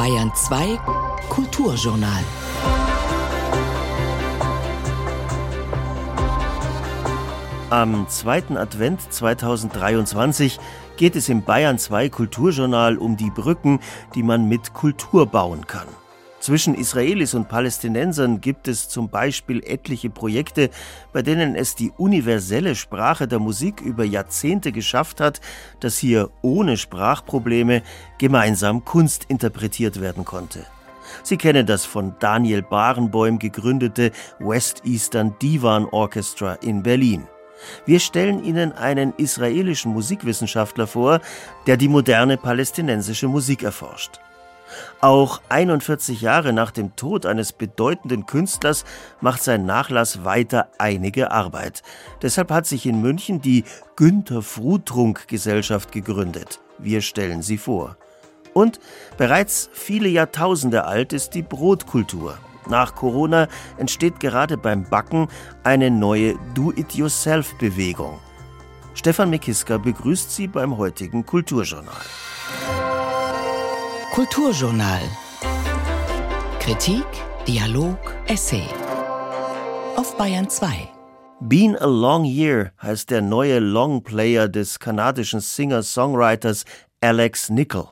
Bayern 2 Kulturjournal. Am zweiten Advent 2023 geht es im Bayern 2 Kulturjournal um die Brücken, die man mit Kultur bauen kann. Zwischen Israelis und Palästinensern gibt es zum Beispiel etliche Projekte, bei denen es die universelle Sprache der Musik über Jahrzehnte geschafft hat, dass hier ohne Sprachprobleme gemeinsam Kunst interpretiert werden konnte. Sie kennen das von Daniel Barenboim gegründete West Eastern Divan Orchestra in Berlin. Wir stellen Ihnen einen israelischen Musikwissenschaftler vor, der die moderne palästinensische Musik erforscht. Auch 41 Jahre nach dem Tod eines bedeutenden Künstlers macht sein Nachlass weiter einige Arbeit. Deshalb hat sich in München die Günther Frutrunk Gesellschaft gegründet. Wir stellen sie vor. Und bereits viele Jahrtausende alt ist die Brotkultur. Nach Corona entsteht gerade beim Backen eine neue Do-it-yourself-Bewegung. Stefan Mekiska begrüßt Sie beim heutigen Kulturjournal. Kulturjournal. Kritik, Dialog, Essay. Auf Bayern 2. Been a Long Year heißt der neue Longplayer des kanadischen Singer-Songwriters Alex Nickel.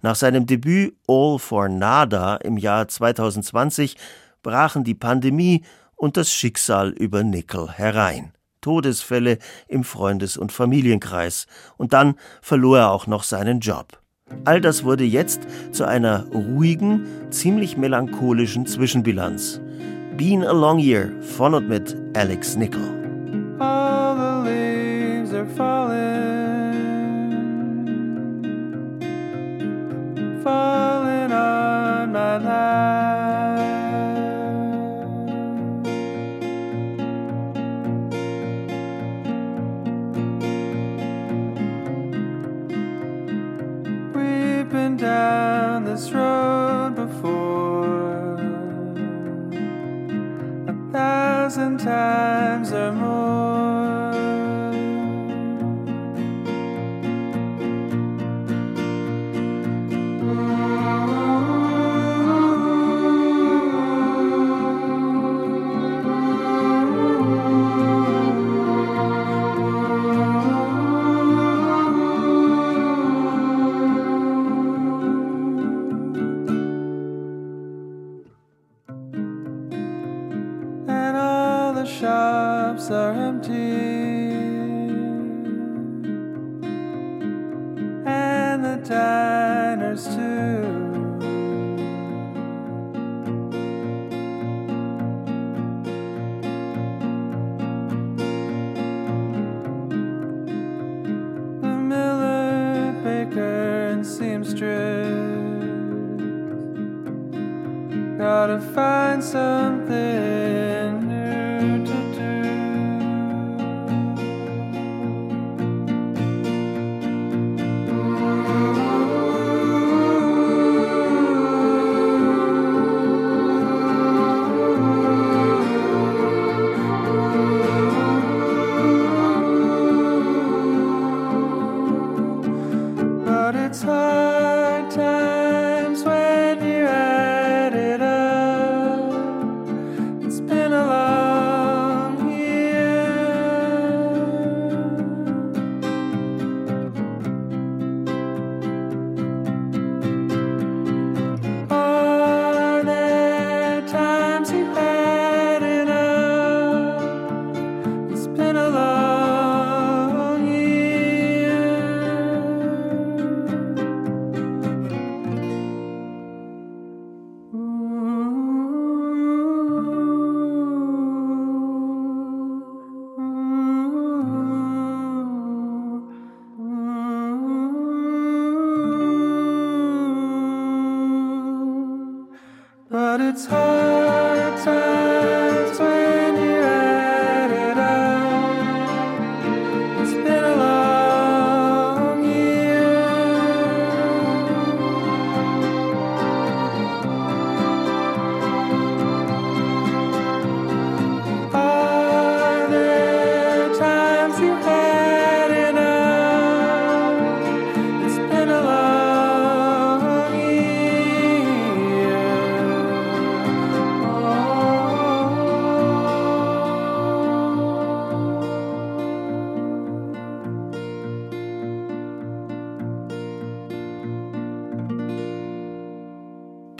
Nach seinem Debüt All for Nada im Jahr 2020 brachen die Pandemie und das Schicksal über Nickel herein. Todesfälle im Freundes- und Familienkreis. Und dann verlor er auch noch seinen Job. All das wurde jetzt zu einer ruhigen, ziemlich melancholischen Zwischenbilanz. Been a Long Year von und mit Alex Nickel. All the leaves are falling. falling on my life. Down this road before. A thousand times find something.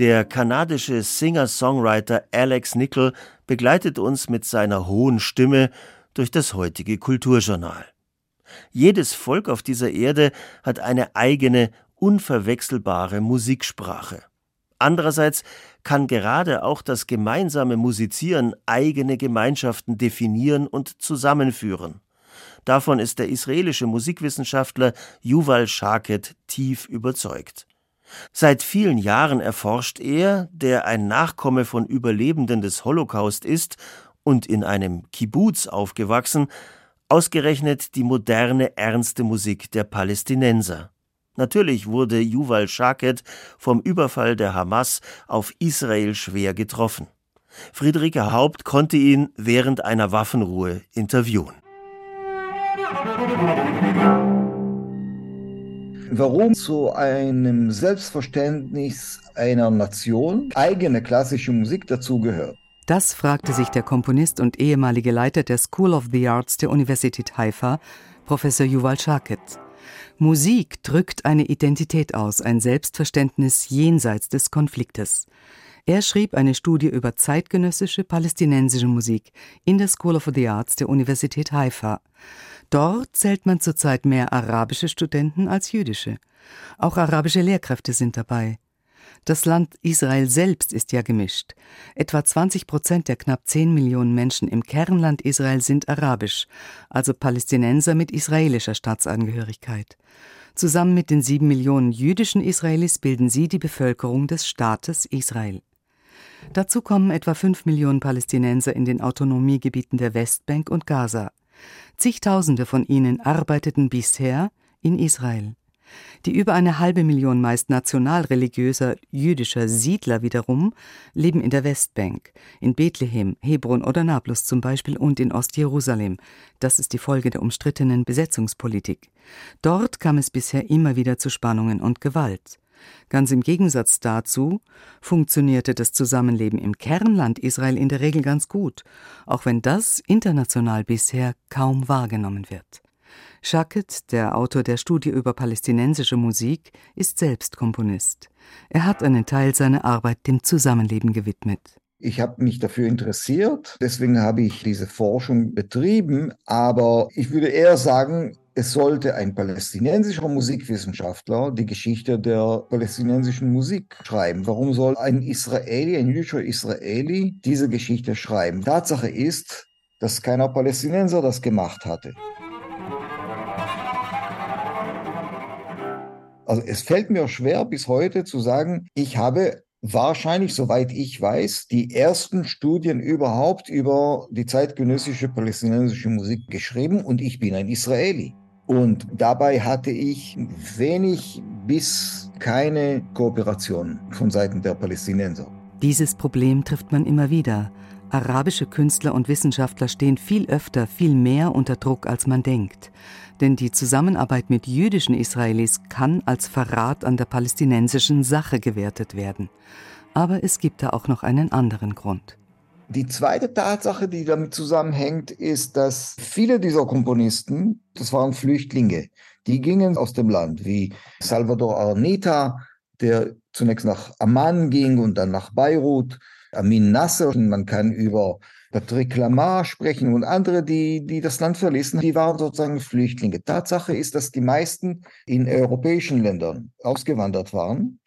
Der kanadische Singer-Songwriter Alex Nickel begleitet uns mit seiner hohen Stimme durch das heutige Kulturjournal. Jedes Volk auf dieser Erde hat eine eigene, unverwechselbare Musiksprache. Andererseits kann gerade auch das gemeinsame Musizieren eigene Gemeinschaften definieren und zusammenführen. Davon ist der israelische Musikwissenschaftler Yuval Shaket tief überzeugt. Seit vielen Jahren erforscht er, der ein Nachkomme von Überlebenden des Holocaust ist und in einem Kibbuz aufgewachsen, ausgerechnet die moderne, ernste Musik der Palästinenser. Natürlich wurde Yuval Shaket vom Überfall der Hamas auf Israel schwer getroffen. Friederike Haupt konnte ihn während einer Waffenruhe interviewen. Warum zu einem Selbstverständnis einer Nation eigene klassische Musik dazugehört? Das fragte sich der Komponist und ehemalige Leiter der School of the Arts der Universität Haifa, Professor Yuval Shaket. Musik drückt eine Identität aus, ein Selbstverständnis jenseits des Konfliktes. Er schrieb eine Studie über zeitgenössische palästinensische Musik in der School of the Arts der Universität Haifa. Dort zählt man zurzeit mehr arabische Studenten als jüdische. Auch arabische Lehrkräfte sind dabei. Das Land Israel selbst ist ja gemischt. Etwa 20 Prozent der knapp 10 Millionen Menschen im Kernland Israel sind arabisch, also Palästinenser mit israelischer Staatsangehörigkeit. Zusammen mit den sieben Millionen jüdischen Israelis bilden sie die Bevölkerung des Staates Israel. Dazu kommen etwa fünf Millionen Palästinenser in den Autonomiegebieten der Westbank und Gaza. Zigtausende von ihnen arbeiteten bisher in Israel. Die über eine halbe Million meist nationalreligiöser jüdischer Siedler wiederum leben in der Westbank, in Bethlehem, Hebron oder Nablus zum Beispiel und in Ostjerusalem. Das ist die Folge der umstrittenen Besetzungspolitik. Dort kam es bisher immer wieder zu Spannungen und Gewalt. Ganz im Gegensatz dazu funktionierte das Zusammenleben im Kernland Israel in der Regel ganz gut, auch wenn das international bisher kaum wahrgenommen wird. Shacket, der Autor der Studie über palästinensische Musik, ist selbst Komponist. Er hat einen Teil seiner Arbeit dem Zusammenleben gewidmet. Ich habe mich dafür interessiert, deswegen habe ich diese Forschung betrieben, aber ich würde eher sagen, es sollte ein palästinensischer Musikwissenschaftler die Geschichte der palästinensischen Musik schreiben. Warum soll ein Israeli, ein jüdischer Israeli diese Geschichte schreiben? Tatsache ist, dass keiner Palästinenser das gemacht hatte. Also es fällt mir schwer bis heute zu sagen, ich habe wahrscheinlich, soweit ich weiß, die ersten Studien überhaupt über die zeitgenössische palästinensische Musik geschrieben und ich bin ein Israeli. Und dabei hatte ich wenig bis keine Kooperation von Seiten der Palästinenser. Dieses Problem trifft man immer wieder. Arabische Künstler und Wissenschaftler stehen viel öfter, viel mehr unter Druck, als man denkt. Denn die Zusammenarbeit mit jüdischen Israelis kann als Verrat an der palästinensischen Sache gewertet werden. Aber es gibt da auch noch einen anderen Grund. Die zweite Tatsache, die damit zusammenhängt, ist, dass viele dieser Komponisten, das waren Flüchtlinge, die gingen aus dem Land, wie Salvador Arneta, der zunächst nach Amman ging und dann nach Beirut, Amin Nasser, man kann über Patrick Lamar sprechen und andere, die, die das Land verließen, die waren sozusagen Flüchtlinge. Tatsache ist, dass die meisten in europäischen Ländern ausgewandert waren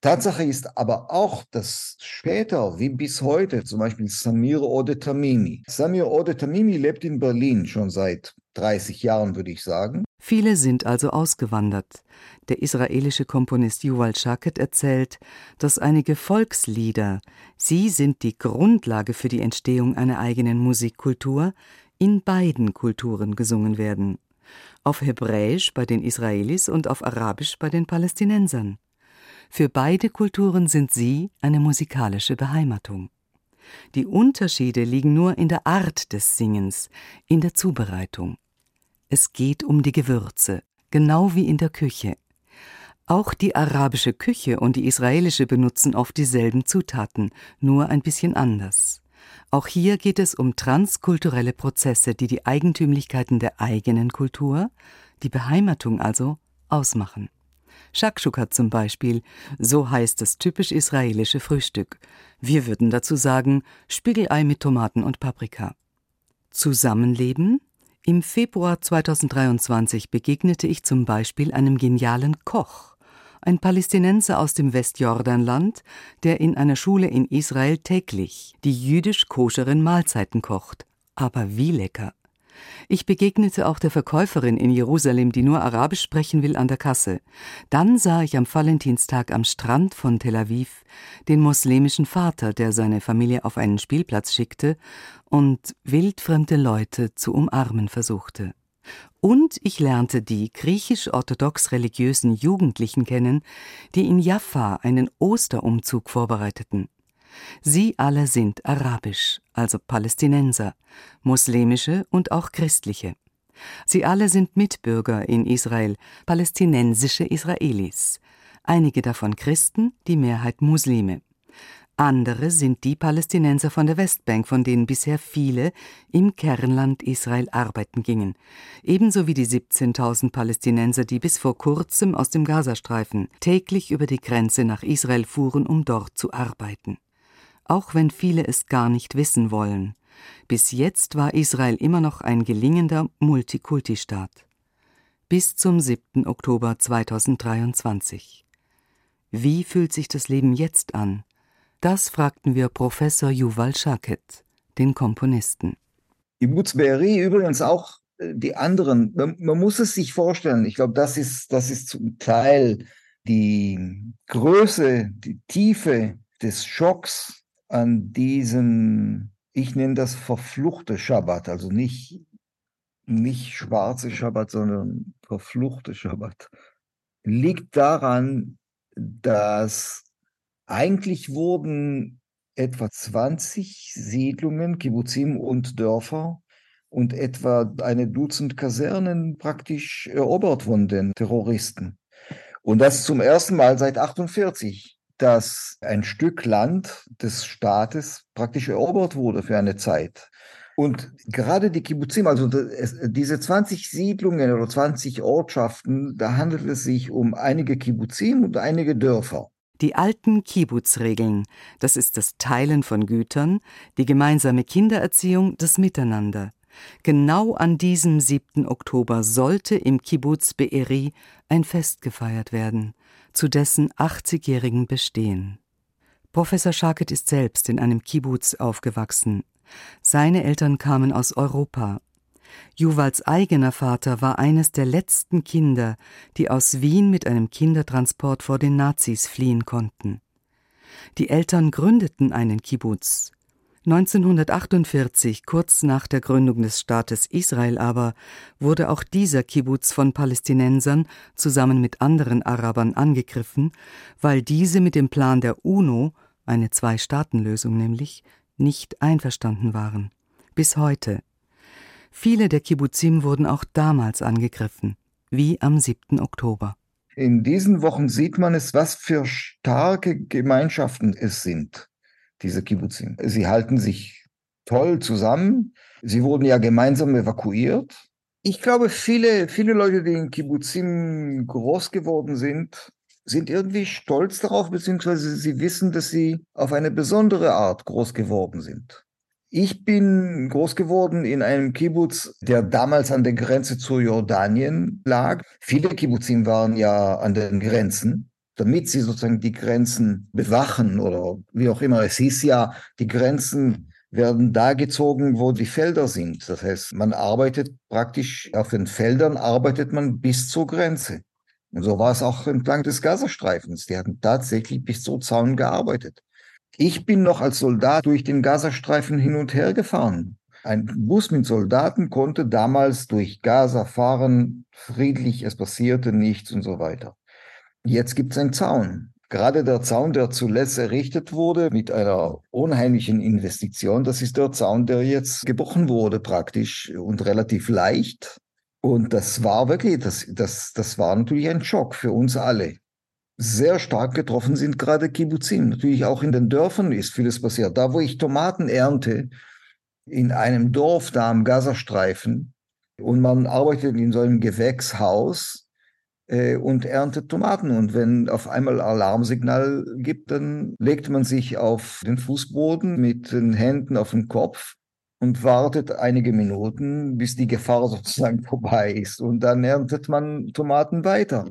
Tatsache ist aber auch, dass später, wie bis heute, zum Beispiel Samir Ode Tamimi. Samir Ode Tamimi lebt in Berlin schon seit 30 Jahren, würde ich sagen. Viele sind also ausgewandert. Der israelische Komponist Yuval Shaket erzählt, dass einige Volkslieder, sie sind die Grundlage für die Entstehung einer eigenen Musikkultur, in beiden Kulturen gesungen werden. Auf Hebräisch bei den Israelis und auf Arabisch bei den Palästinensern. Für beide Kulturen sind sie eine musikalische Beheimatung. Die Unterschiede liegen nur in der Art des Singens, in der Zubereitung. Es geht um die Gewürze, genau wie in der Küche. Auch die arabische Küche und die israelische benutzen oft dieselben Zutaten, nur ein bisschen anders. Auch hier geht es um transkulturelle Prozesse, die die Eigentümlichkeiten der eigenen Kultur, die Beheimatung also, ausmachen. Shakshuka zum Beispiel, so heißt das typisch israelische Frühstück. Wir würden dazu sagen Spiegelei mit Tomaten und Paprika. Zusammenleben? Im Februar 2023 begegnete ich zum Beispiel einem genialen Koch, ein Palästinenser aus dem Westjordanland, der in einer Schule in Israel täglich die jüdisch-koscheren Mahlzeiten kocht. Aber wie lecker! Ich begegnete auch der Verkäuferin in Jerusalem, die nur Arabisch sprechen will, an der Kasse. Dann sah ich am Valentinstag am Strand von Tel Aviv den muslimischen Vater, der seine Familie auf einen Spielplatz schickte und wildfremde Leute zu umarmen versuchte. Und ich lernte die griechisch-orthodox religiösen Jugendlichen kennen, die in Jaffa einen Osterumzug vorbereiteten. Sie alle sind arabisch, also Palästinenser, muslimische und auch christliche. Sie alle sind Mitbürger in Israel, palästinensische Israelis, einige davon Christen, die Mehrheit Muslime. Andere sind die Palästinenser von der Westbank, von denen bisher viele im Kernland Israel arbeiten gingen, ebenso wie die 17.000 Palästinenser, die bis vor kurzem aus dem Gazastreifen täglich über die Grenze nach Israel fuhren, um dort zu arbeiten auch wenn viele es gar nicht wissen wollen. Bis jetzt war Israel immer noch ein gelingender Multikulti-Staat. Bis zum 7. Oktober 2023. Wie fühlt sich das Leben jetzt an? Das fragten wir Professor Yuval Shaket, den Komponisten. Kibbutz Be'eri übrigens auch äh, die anderen. Man, man, muss es sich vorstellen. Ich glaube, das ist, das ist zum Teil die Größe, die Tiefe des Schocks, an diesen, ich nenne das verfluchte Schabbat, also nicht, nicht schwarze Schabbat, sondern verfluchte Schabbat, liegt daran, dass eigentlich wurden etwa 20 Siedlungen, Kibbutzim und Dörfer und etwa eine Dutzend Kasernen praktisch erobert von den Terroristen. Und das zum ersten Mal seit 48 dass ein Stück Land des Staates praktisch erobert wurde für eine Zeit. Und gerade die Kibbutzim, also diese 20 Siedlungen oder 20 Ortschaften, da handelt es sich um einige Kibbutzim und einige Dörfer. Die alten Kibbutz-Regeln, das ist das Teilen von Gütern, die gemeinsame Kindererziehung, das Miteinander. Genau an diesem 7. Oktober sollte im Kibbutz Be'eri ein Fest gefeiert werden zu dessen 80-jährigen Bestehen. Professor Schaket ist selbst in einem Kibbutz aufgewachsen. Seine Eltern kamen aus Europa. Juwals eigener Vater war eines der letzten Kinder, die aus Wien mit einem Kindertransport vor den Nazis fliehen konnten. Die Eltern gründeten einen Kibbutz. 1948, kurz nach der Gründung des Staates Israel aber, wurde auch dieser Kibbutz von Palästinensern zusammen mit anderen Arabern angegriffen, weil diese mit dem Plan der UNO, eine Zwei-Staaten-Lösung nämlich, nicht einverstanden waren. Bis heute. Viele der Kibbutzim wurden auch damals angegriffen, wie am 7. Oktober. In diesen Wochen sieht man es, was für starke Gemeinschaften es sind diese Kibbutzim. Sie halten sich toll zusammen. Sie wurden ja gemeinsam evakuiert. Ich glaube, viele, viele Leute, die in Kibbutzim groß geworden sind, sind irgendwie stolz darauf, beziehungsweise sie wissen, dass sie auf eine besondere Art groß geworden sind. Ich bin groß geworden in einem Kibbutz, der damals an der Grenze zu Jordanien lag. Viele Kibbutzim waren ja an den Grenzen damit sie sozusagen die Grenzen bewachen oder wie auch immer. Es hieß ja, die Grenzen werden da gezogen, wo die Felder sind. Das heißt, man arbeitet praktisch auf den Feldern, arbeitet man bis zur Grenze. Und so war es auch entlang des Gazastreifens. Die hatten tatsächlich bis zur Zaun gearbeitet. Ich bin noch als Soldat durch den Gazastreifen hin und her gefahren. Ein Bus mit Soldaten konnte damals durch Gaza fahren, friedlich, es passierte nichts und so weiter. Jetzt gibt es einen Zaun. Gerade der Zaun, der zuletzt errichtet wurde mit einer unheimlichen Investition, das ist der Zaun, der jetzt gebrochen wurde praktisch und relativ leicht. Und das war wirklich, das, das, das war natürlich ein Schock für uns alle. Sehr stark getroffen sind gerade Kibbutzim. Natürlich auch in den Dörfern ist vieles passiert. Da, wo ich Tomaten ernte, in einem Dorf da am Gazastreifen, und man arbeitet in so einem Gewächshaus, und erntet Tomaten. Und wenn auf einmal Alarmsignal gibt, dann legt man sich auf den Fußboden mit den Händen auf den Kopf und wartet einige Minuten, bis die Gefahr sozusagen vorbei ist. Und dann erntet man Tomaten weiter.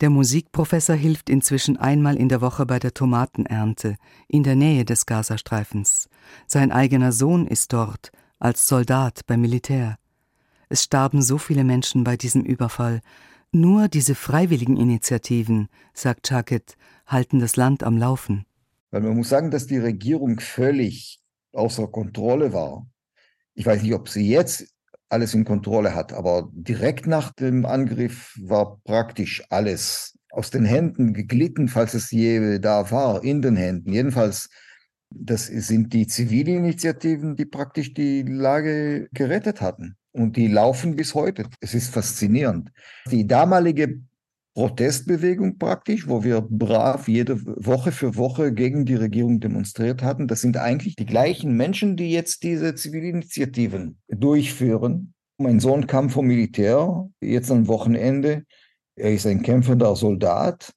Der Musikprofessor hilft inzwischen einmal in der Woche bei der Tomatenernte in der Nähe des Gazastreifens. Sein eigener Sohn ist dort als Soldat beim Militär. Es starben so viele Menschen bei diesem Überfall. Nur diese freiwilligen Initiativen, sagt Chaket, halten das Land am Laufen. Weil man muss sagen, dass die Regierung völlig außer Kontrolle war. Ich weiß nicht, ob sie jetzt alles in Kontrolle hat. Aber direkt nach dem Angriff war praktisch alles aus den Händen geglitten, falls es je da war, in den Händen. Jedenfalls, das sind die Zivilinitiativen, die praktisch die Lage gerettet hatten. Und die laufen bis heute. Es ist faszinierend. Die damalige Protestbewegung praktisch, wo wir brav jede Woche für Woche gegen die Regierung demonstriert hatten. Das sind eigentlich die gleichen Menschen, die jetzt diese Zivilinitiativen durchführen. Mein Sohn kam vom Militär, jetzt am Wochenende. Er ist ein kämpfender Soldat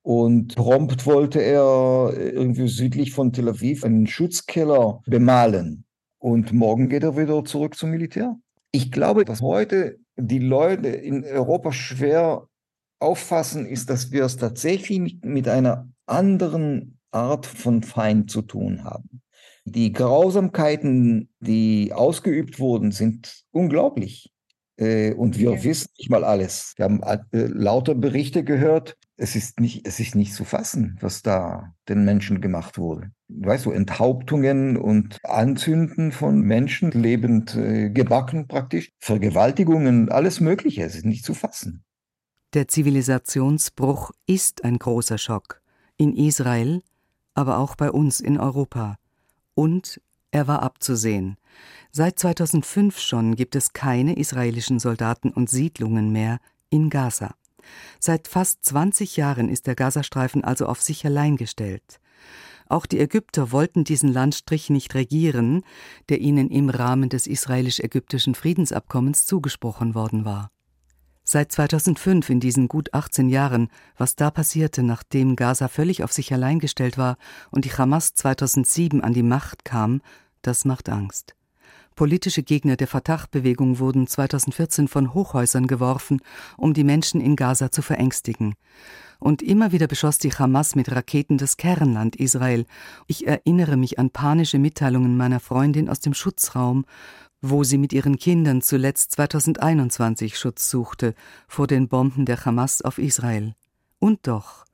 und prompt wollte er irgendwie südlich von Tel Aviv einen Schutzkeller bemalen. Und morgen geht er wieder zurück zum Militär. Ich glaube, dass heute die Leute in Europa schwer auffassen, ist, dass wir es tatsächlich mit einer anderen Art von Feind zu tun haben. Die Grausamkeiten, die ausgeübt wurden, sind unglaublich. Äh, und wir wissen nicht mal alles. Wir haben äh, lauter Berichte gehört. Es ist, nicht, es ist nicht zu fassen, was da den Menschen gemacht wurde. Weißt du, Enthauptungen und Anzünden von Menschen, lebend äh, gebacken praktisch, Vergewaltigungen, alles Mögliche. Es ist nicht zu fassen. Der Zivilisationsbruch ist ein großer Schock. In Israel, aber auch bei uns in Europa. Und er war abzusehen. Seit 2005 schon gibt es keine israelischen Soldaten und Siedlungen mehr in Gaza. Seit fast 20 Jahren ist der Gazastreifen also auf sich allein gestellt. Auch die Ägypter wollten diesen Landstrich nicht regieren, der ihnen im Rahmen des israelisch-ägyptischen Friedensabkommens zugesprochen worden war. Seit 2005 in diesen gut 18 Jahren, was da passierte, nachdem Gaza völlig auf sich allein gestellt war und die Hamas 2007 an die Macht kam, das macht Angst. Politische Gegner der Fatah-Bewegung wurden 2014 von Hochhäusern geworfen, um die Menschen in Gaza zu verängstigen. Und immer wieder beschoss die Hamas mit Raketen das Kernland Israel. Ich erinnere mich an panische Mitteilungen meiner Freundin aus dem Schutzraum, wo sie mit ihren Kindern zuletzt 2021 Schutz suchte vor den Bomben der Hamas auf Israel. Und doch,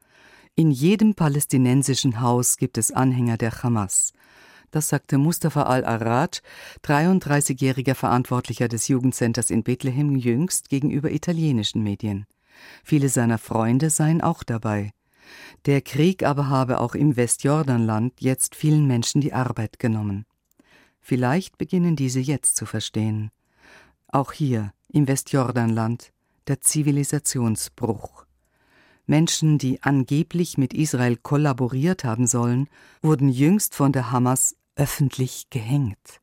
in jedem palästinensischen Haus gibt es Anhänger der Hamas. Das sagte Mustafa al-Arraj, 33-jähriger Verantwortlicher des Jugendcenters in Bethlehem, jüngst gegenüber italienischen Medien. Viele seiner Freunde seien auch dabei. Der Krieg aber habe auch im Westjordanland jetzt vielen Menschen die Arbeit genommen. Vielleicht beginnen diese jetzt zu verstehen. Auch hier im Westjordanland der Zivilisationsbruch. Menschen, die angeblich mit Israel kollaboriert haben sollen, wurden jüngst von der Hamas öffentlich gehängt.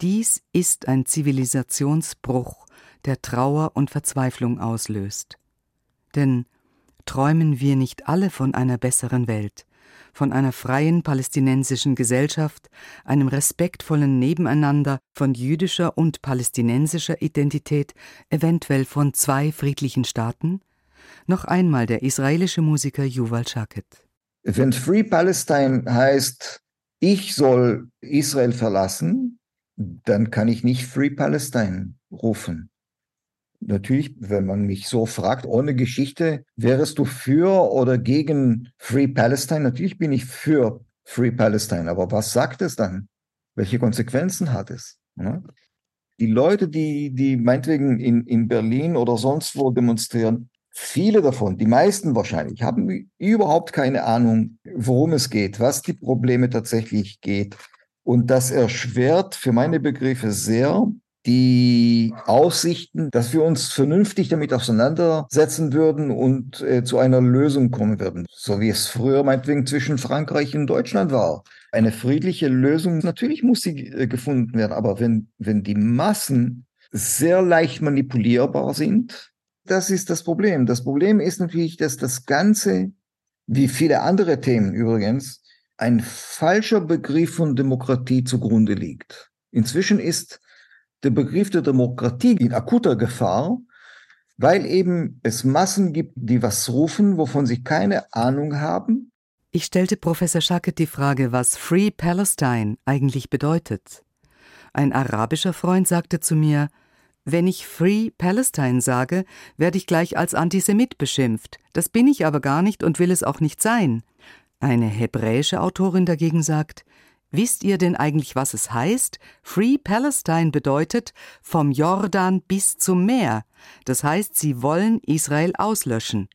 Dies ist ein Zivilisationsbruch, der Trauer und Verzweiflung auslöst. Denn träumen wir nicht alle von einer besseren Welt, von einer freien palästinensischen Gesellschaft, einem respektvollen Nebeneinander von jüdischer und palästinensischer Identität, eventuell von zwei friedlichen Staaten? Noch einmal der israelische Musiker Yuval Shaket. Wenn Free Palestine heißt, ich soll Israel verlassen, dann kann ich nicht Free Palestine rufen natürlich, wenn man mich so fragt, ohne Geschichte, wärst du für oder gegen Free Palestine? Natürlich bin ich für Free Palestine, aber was sagt es dann? Welche Konsequenzen hat es? Die Leute, die, die meinetwegen in, in Berlin oder sonst wo demonstrieren, viele davon, die meisten wahrscheinlich, haben überhaupt keine Ahnung, worum es geht, was die Probleme tatsächlich geht. Und das erschwert für meine Begriffe sehr die Aussichten, dass wir uns vernünftig damit auseinandersetzen würden und äh, zu einer Lösung kommen würden, so wie es früher meinetwegen zwischen Frankreich und Deutschland war. Eine friedliche Lösung, natürlich muss sie äh, gefunden werden, aber wenn, wenn die Massen sehr leicht manipulierbar sind, Das ist das Problem. Das Problem ist natürlich, dass das Ganze, wie viele andere Themen übrigens, ein falscher Begriff von Demokratie zugrunde liegt. Inzwischen ist der Begriff der Demokratie in akuter Gefahr, weil eben es Massen gibt, die was rufen, wovon sie keine Ahnung haben. Ich stellte Professor Schacket die Frage, was Free Palestine eigentlich bedeutet. Ein arabischer Freund sagte zu mir, wenn ich Free Palestine sage, werde ich gleich als Antisemit beschimpft. Das bin ich aber gar nicht und will es auch nicht sein. Eine hebräische Autorin dagegen sagt, Wisst ihr denn eigentlich, was es heißt? Free Palestine bedeutet vom Jordan bis zum Meer. Das heißt, sie wollen Israel auslöschen.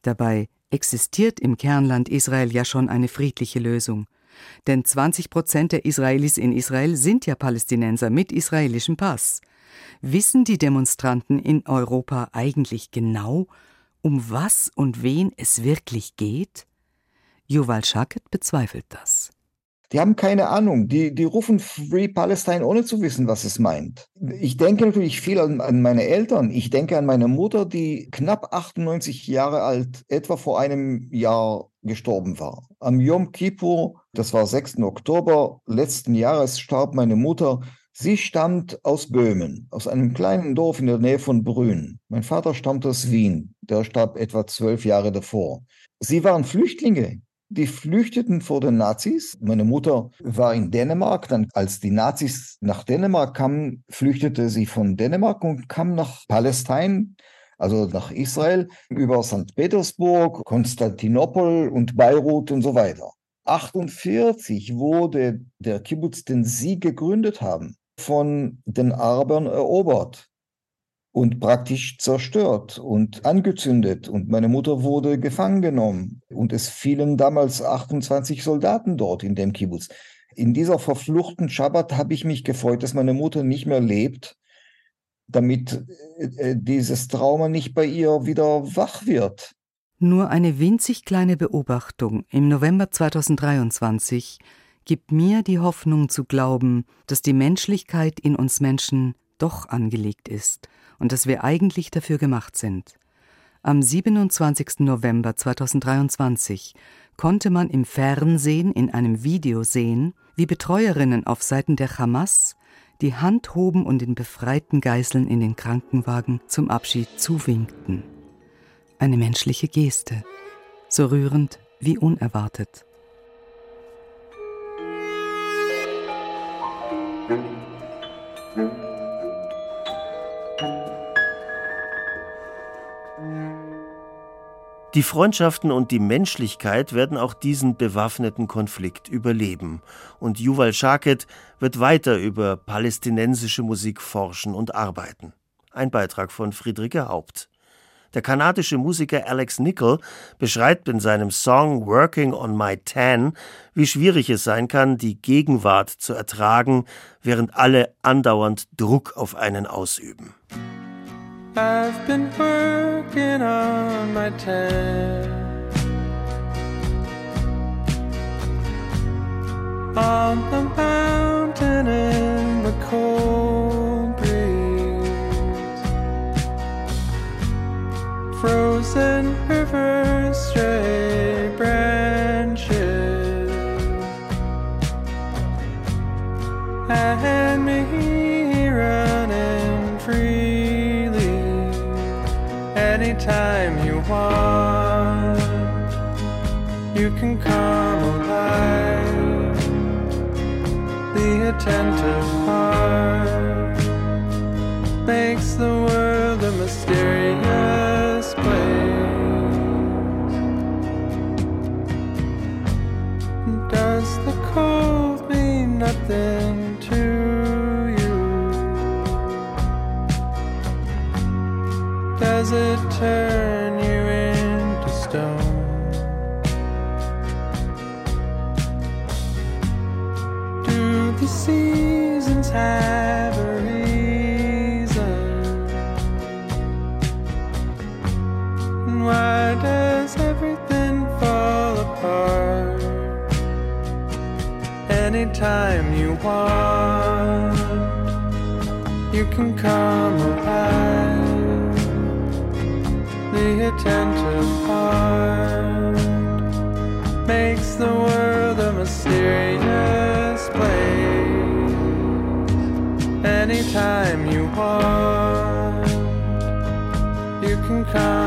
Dabei existiert im Kernland Israel ja schon eine friedliche Lösung. Denn 20 Prozent der Israelis in Israel sind ja Palästinenser mit israelischem Pass. Wissen die Demonstranten in Europa eigentlich genau, um was und wen es wirklich geht? Yuval Shaket bezweifelt das. Die haben keine Ahnung. Die, die rufen Free Palestine, ohne zu wissen, was es meint. Ich denke natürlich viel an, an, meine Eltern. Ich denke an meine Mutter, die knapp 98 Jahre alt, etwa vor einem Jahr gestorben war. Am Yom Kippur, das war 6. Oktober letzten Jahres, starb meine Mutter. Sie stammt aus Böhmen, aus einem kleinen Dorf in der Nähe von Brünn. Mein Vater stammt aus Wien. Der starb etwa zwölf Jahre davor. Sie waren Flüchtlinge. Die flüchteten vor den Nazis. Meine Mutter war in Dänemark. Dann, als die Nazis nach Dänemark kamen, flüchtete sie von Dänemark und kam nach Palästina, also nach Israel, über St. Petersburg, Konstantinopel und Beirut und so weiter. 48 wurde der Kibbutz, den sie gegründet haben, von den Arabern erobert und praktisch zerstört und angezündet. Und meine Mutter wurde gefangen genommen. Und es fielen damals 28 Soldaten dort in dem Kibbutz. In dieser verfluchten Schabbat habe ich mich gefreut, dass meine Mutter nicht mehr lebt, damit äh, äh, dieses Trauma nicht bei ihr wieder wach wird. Nur eine winzig kleine Beobachtung im November 2023 gibt mir die Hoffnung zu glauben, dass die Menschlichkeit in uns Menschen doch angelegt ist und dass wir eigentlich dafür gemacht sind. Am 27. November 2023 konnte man im Fernsehen in einem Video sehen, wie Betreuerinnen auf Seiten der Hamas die Hand hoben und den befreiten Geiseln in den Krankenwagen zum Abschied zuwinkten. Eine menschliche Geste, so rührend wie unerwartet. Die Freundschaften und die Menschlichkeit werden auch diesen bewaffneten Konflikt überleben. Und Yuval Shaket wird weiter über palästinensische Musik forschen und arbeiten. Ein Beitrag von Friederike Haupt. Der kanadische Musiker Alex Nickel beschreibt in seinem Song Working on My Tan, wie schwierig es sein kann, die Gegenwart zu ertragen, während alle andauernd Druck auf einen ausüben. I've been working on my tan. On the mountain in the cold breeze, frozen rivers, stray branches, and anytime you want. You can come alive. The attentive heart makes the world a mysterious place. Does the cold mean nothing Anytime you want, you can come alive The attentive heart makes the world a mysterious place. Anytime you want, you can come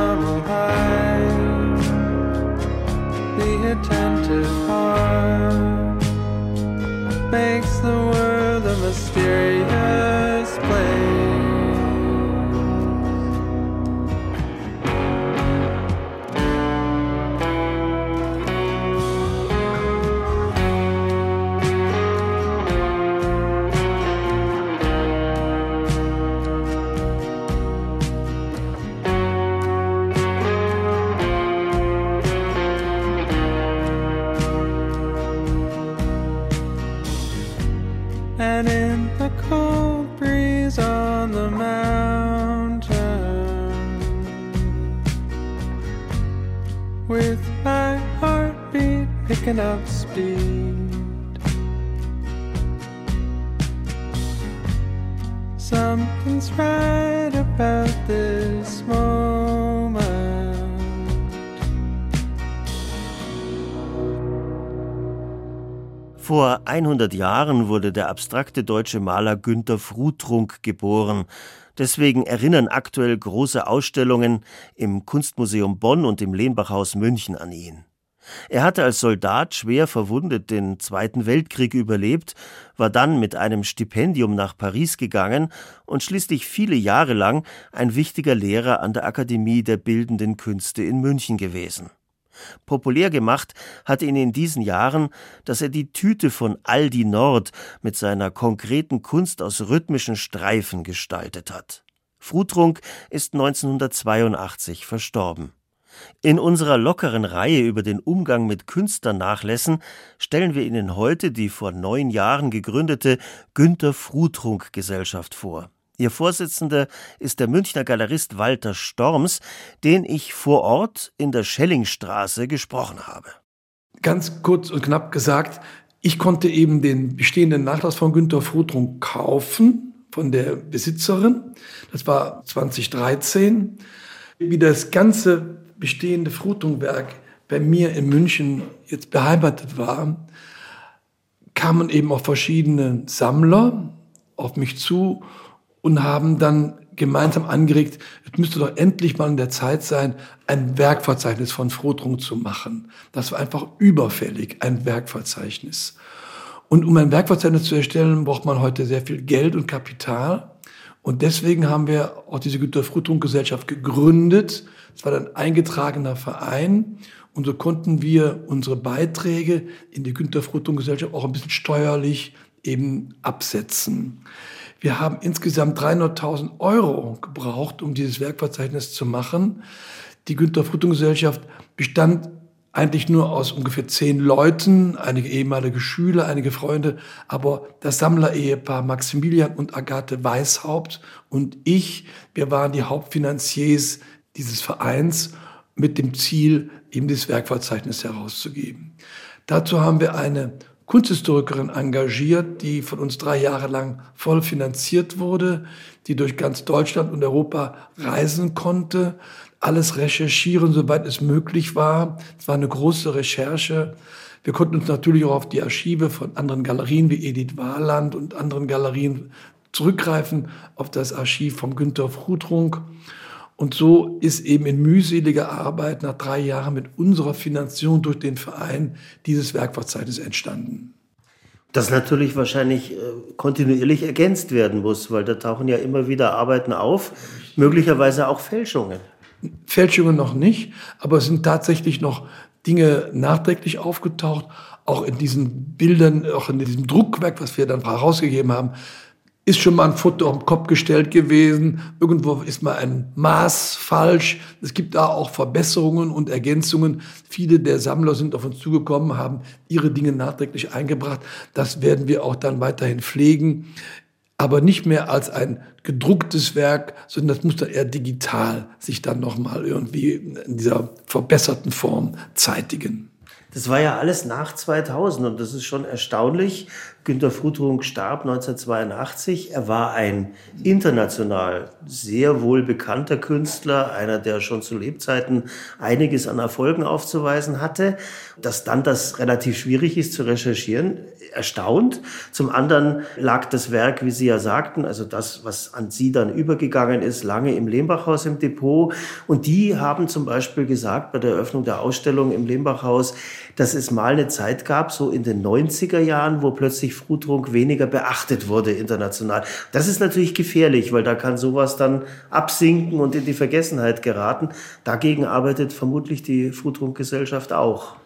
speed something's right about this moment Vor 100 Jahren wurde der abstrakte deutsche Maler Günter Frutrunk geboren. Deswegen erinnern aktuell große Ausstellungen im Kunstmuseum Bonn und im Lehnbachhaus München an ihn. Er hatte als Soldat schwer verwundet den Zweiten Weltkrieg überlebt, war dann mit einem Stipendium nach Paris gegangen und schließlich viele Jahre lang ein wichtiger Lehrer an der Akademie der Bildenden Künste in München gewesen. Populär gemacht hat ihn in diesen Jahren, dass er die Tüte von Aldi Nord mit seiner konkreten Kunst aus rhythmischen Streifen gestaltet hat. Frutrunk ist 1982 verstorben. In unserer lockeren Reihe über den Umgang mit Künstlernachlässen stellen wir Ihnen heute die vor neun Jahren gegründete Günter Frutrunk Gesellschaft vor. Ihr Vorsitzender ist der Münchner Galerist Walter Storms, den ich vor Ort in der Schellingstraße gesprochen habe. Ganz kurz und knapp gesagt, ich konnte eben den bestehenden Nachlass von Günter Frutrunk kaufen von der Besitzerin. Das war 2013. Wie das ganze bestehende Frutrungwerk bei mir in München jetzt beheimatet war, kamen eben auch verschiedene Sammler auf mich zu und haben dann gemeinsam angeregt, es müsste doch endlich mal in der Zeit sein, ein Werkverzeichnis von Frotrung zu machen. Das war einfach überfällig, ein Werkverzeichnis. Und um ein Werkverzeichnis zu erstellen, braucht man heute sehr viel Geld und Kapital. Und deswegen haben wir auch diese Günter Frutrung Gesellschaft gegründet. Es war ein eingetragener Verein. Und so konnten wir unsere Beiträge in die Günter Frutrung Gesellschaft auch ein bisschen steuerlich eben absetzen. Wir haben insgesamt 300.000 Euro gebraucht, um dieses Werkverzeichnis zu machen. Die Günter Frutung Gesellschaft bestand eigentlich nur aus ungefähr zehn Leuten, einige ehemalige Schüler, einige Freunde, aber das Sammlerehepaar Maximilian und Agathe Weishaupt und ich, wir waren die Hauptfinanziers dieses Vereins mit dem Ziel, eben das Werkverzeichnis herauszugeben. Dazu haben wir eine Kunsthistorikerin engagiert, die von uns drei Jahre lang voll finanziert wurde, die durch ganz Deutschland und Europa reisen konnte, alles recherchieren, soweit es möglich war. Es war eine große Recherche. Wir konnten uns natürlich auch auf die Archive von anderen Galerien wie Edith Warland und anderen Galerien zurückgreifen, auf das Archiv vom Günter Frutrunk. Und so ist eben in mühseliger Arbeit nach drei Jahren mit unserer Finanzierung durch den Verein dieses Werkverzeichnis entstanden. Das natürlich wahrscheinlich äh, kontinuierlich ergänzt werden muss, weil da tauchen ja immer wieder Arbeiten auf, möglicherweise auch Fälschungen. Fälschungen noch nicht, aber es sind tatsächlich noch Dinge nachträglich aufgetaucht, auch in diesen Bildern, auch in diesem Druckwerk, was wir dann herausgegeben haben, ist schon mal ein Foto auf den Kopf gestellt gewesen. Irgendwo ist mal ein Maß falsch. Es gibt da auch Verbesserungen und Ergänzungen. Viele der Sammler sind auf uns zugekommen, haben ihre Dinge nachträglich eingebracht. Das werden wir auch dann weiterhin pflegen. Aber nicht mehr als ein gedrucktes Werk, sondern das muss dann eher digital sich dann nochmal irgendwie in dieser verbesserten Form zeitigen. Das war ja alles nach 2000 und das ist schon erstaunlich. Günter Frutrunk starb 1982. Er war ein international sehr wohl bekannter Künstler, einer, der schon zu Lebzeiten einiges an Erfolgen aufzuweisen hatte. Dass dann das relativ schwierig ist zu recherchieren, erstaunt. Zum anderen lag das Werk, wie Sie ja sagten, also das, was an Sie dann übergegangen ist, lange im Lehmbachhaus im Depot. Und die haben zum Beispiel gesagt bei der Eröffnung der Ausstellung im Lehmbachhaus, dass es mal eine Zeit gab, so in den 90er Jahren, wo plötzlich Frutrunk weniger beachtet wurde international. Das ist natürlich gefährlich, weil da kann sowas dann absinken und in die Vergessenheit geraten. Dagegen arbeitet vermutlich die Frutrunk-Gesellschaft auch.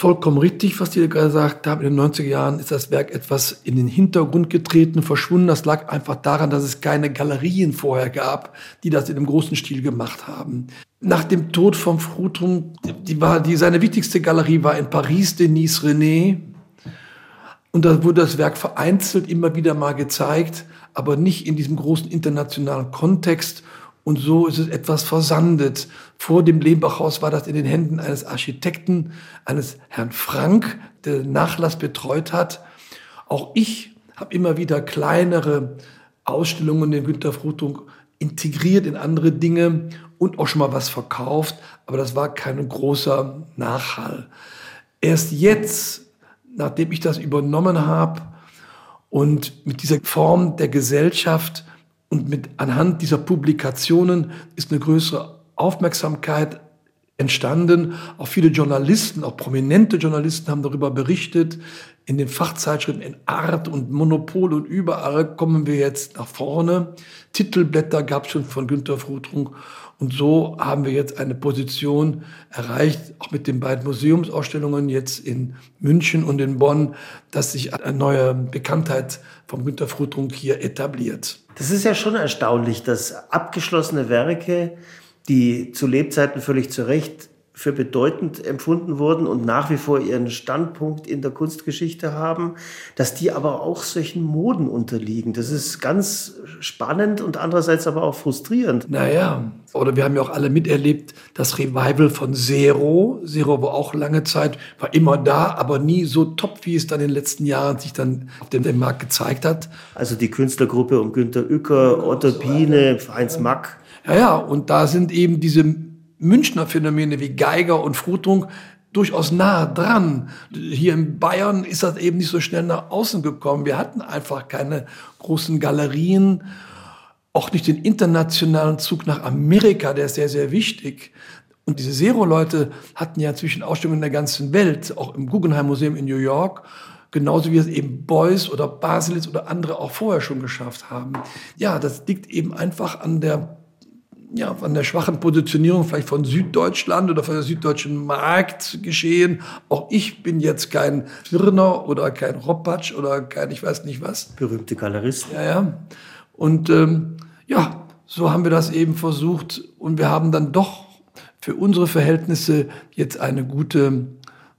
Vollkommen richtig, was die gesagt haben. In den 90er Jahren ist das Werk etwas in den Hintergrund getreten, verschwunden. Das lag einfach daran, dass es keine Galerien vorher gab, die das in einem großen Stil gemacht haben. Nach dem Tod von Frutrum, die war, die, seine wichtigste Galerie war in Paris, Denise René. Und da wurde das Werk vereinzelt immer wieder mal gezeigt, aber nicht in diesem großen internationalen Kontext. Und so ist es etwas versandet. Vor dem Lehmbachhaus war das in den Händen eines Architekten, eines Herrn Frank, der den Nachlass betreut hat. Auch ich habe immer wieder kleinere Ausstellungen in Günter Frutung integriert in andere Dinge und auch schon mal was verkauft, aber das war kein großer Nachhall. Erst jetzt, nachdem ich das übernommen habe und mit dieser Form der Gesellschaft und mit anhand dieser Publikationen ist eine größere Aufmerksamkeit entstanden. Auch viele Journalisten, auch prominente Journalisten haben darüber berichtet. In den Fachzeitschriften in Art und Monopol und überall kommen wir jetzt nach vorne. Titelblätter gab es schon von Günter Frutrunk. Und so haben wir jetzt eine Position erreicht, auch mit den beiden Museumsausstellungen jetzt in München und in Bonn, dass sich eine neue Bekanntheit von Günter Frutrunk hier etabliert. Das ist ja schon erstaunlich, dass abgeschlossene Werke, die zu Lebzeiten völlig zu Recht für bedeutend empfunden wurden und nach wie vor ihren Standpunkt in der Kunstgeschichte haben, dass die aber auch solchen Moden unterliegen. Das ist ganz spannend und andererseits aber auch frustrierend. Naja, oder wir haben ja auch alle miterlebt, das Revival von Zero. Zero war auch lange Zeit, war immer da, aber nie so top, wie es dann in den letzten Jahren sich dann auf dem, Markt gezeigt hat. Also die Künstlergruppe um Günter Uecker, Otto Biene, Heinz Mack. Ja, ja, und da sind eben diese Münchner Phänomene wie Geiger und Frutung durchaus nah dran. Hier in Bayern ist das eben nicht so schnell nach außen gekommen. Wir hatten einfach keine großen Galerien, auch nicht den internationalen Zug nach Amerika, der ist sehr, sehr wichtig. Und diese Zero-Leute hatten ja inzwischen Ausstellungen in der ganzen Welt, auch im Guggenheim Museum in New York, genauso wie es eben Beuys oder Basilis oder andere auch vorher schon geschafft haben. Ja, das liegt eben einfach an der ja, an der schwachen Positionierung vielleicht von Süddeutschland oder von der süddeutschen Markt geschehen. Auch ich bin jetzt kein Firner oder kein Roppatsch oder kein ich weiß nicht was. Berühmte Galerist. Ja, ja. Und ähm, ja, so haben wir das eben versucht und wir haben dann doch für unsere Verhältnisse jetzt eine gute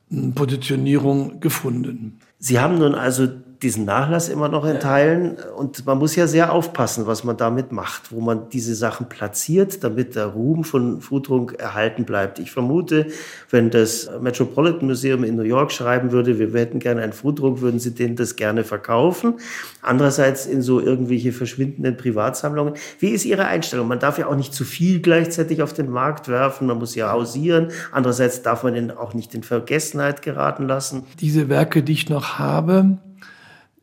hm, Positionierung gefunden. Sie haben nun also diesen Nachlass immer noch in Teilen. Und man muss ja sehr aufpassen, was man damit macht, wo man diese Sachen platziert, damit der Ruhm von Frutrunk erhalten bleibt. Ich vermute, wenn das Metropolitan Museum in New York schreiben würde, wir hätten gerne einen Frutrunk, würden sie denen das gerne verkaufen. Andererseits in so irgendwelche verschwindenden Privatsammlungen. Wie ist Ihre Einstellung? Man darf ja auch nicht zu viel gleichzeitig auf den Markt werfen. Man muss ja hausieren. Andererseits darf man ihn auch nicht in Vergessenheit geraten lassen. Diese Werke, die ich noch habe,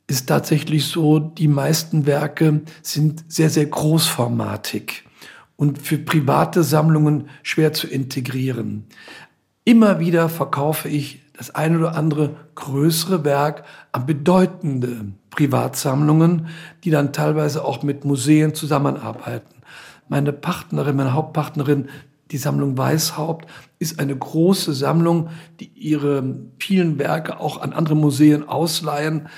ist tatsächlich so, die meisten Werke sind sehr, sehr großformatig und für private Sammlungen schwer zu integrieren. Immer wieder verkaufe ich das eine oder andere größere Werk an bedeutende Privatsammlungen, die dann teilweise auch mit Museen zusammenarbeiten. Meine Partnerin, meine Hauptpartnerin, die Sammlung Weishaupt, ist eine große Sammlung, die ihre vielen Werke auch an andere Museen ausleihen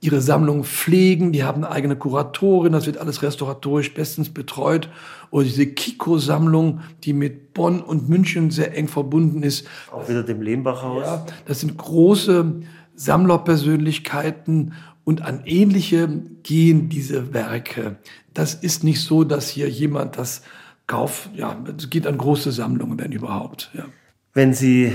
ihre Sammlung pflegen, die haben eine eigene Kuratorin, das wird alles restauratorisch bestens betreut. Oder diese Kiko-Sammlung, die mit Bonn und München sehr eng verbunden ist. Auch wieder dem Lehmbachhaus. Ja, das sind große Sammlerpersönlichkeiten und an ähnliche gehen diese Werke. Das ist nicht so, dass hier jemand das kauft. Ja, es geht an große Sammlungen, wenn überhaupt. Ja. Wenn Sie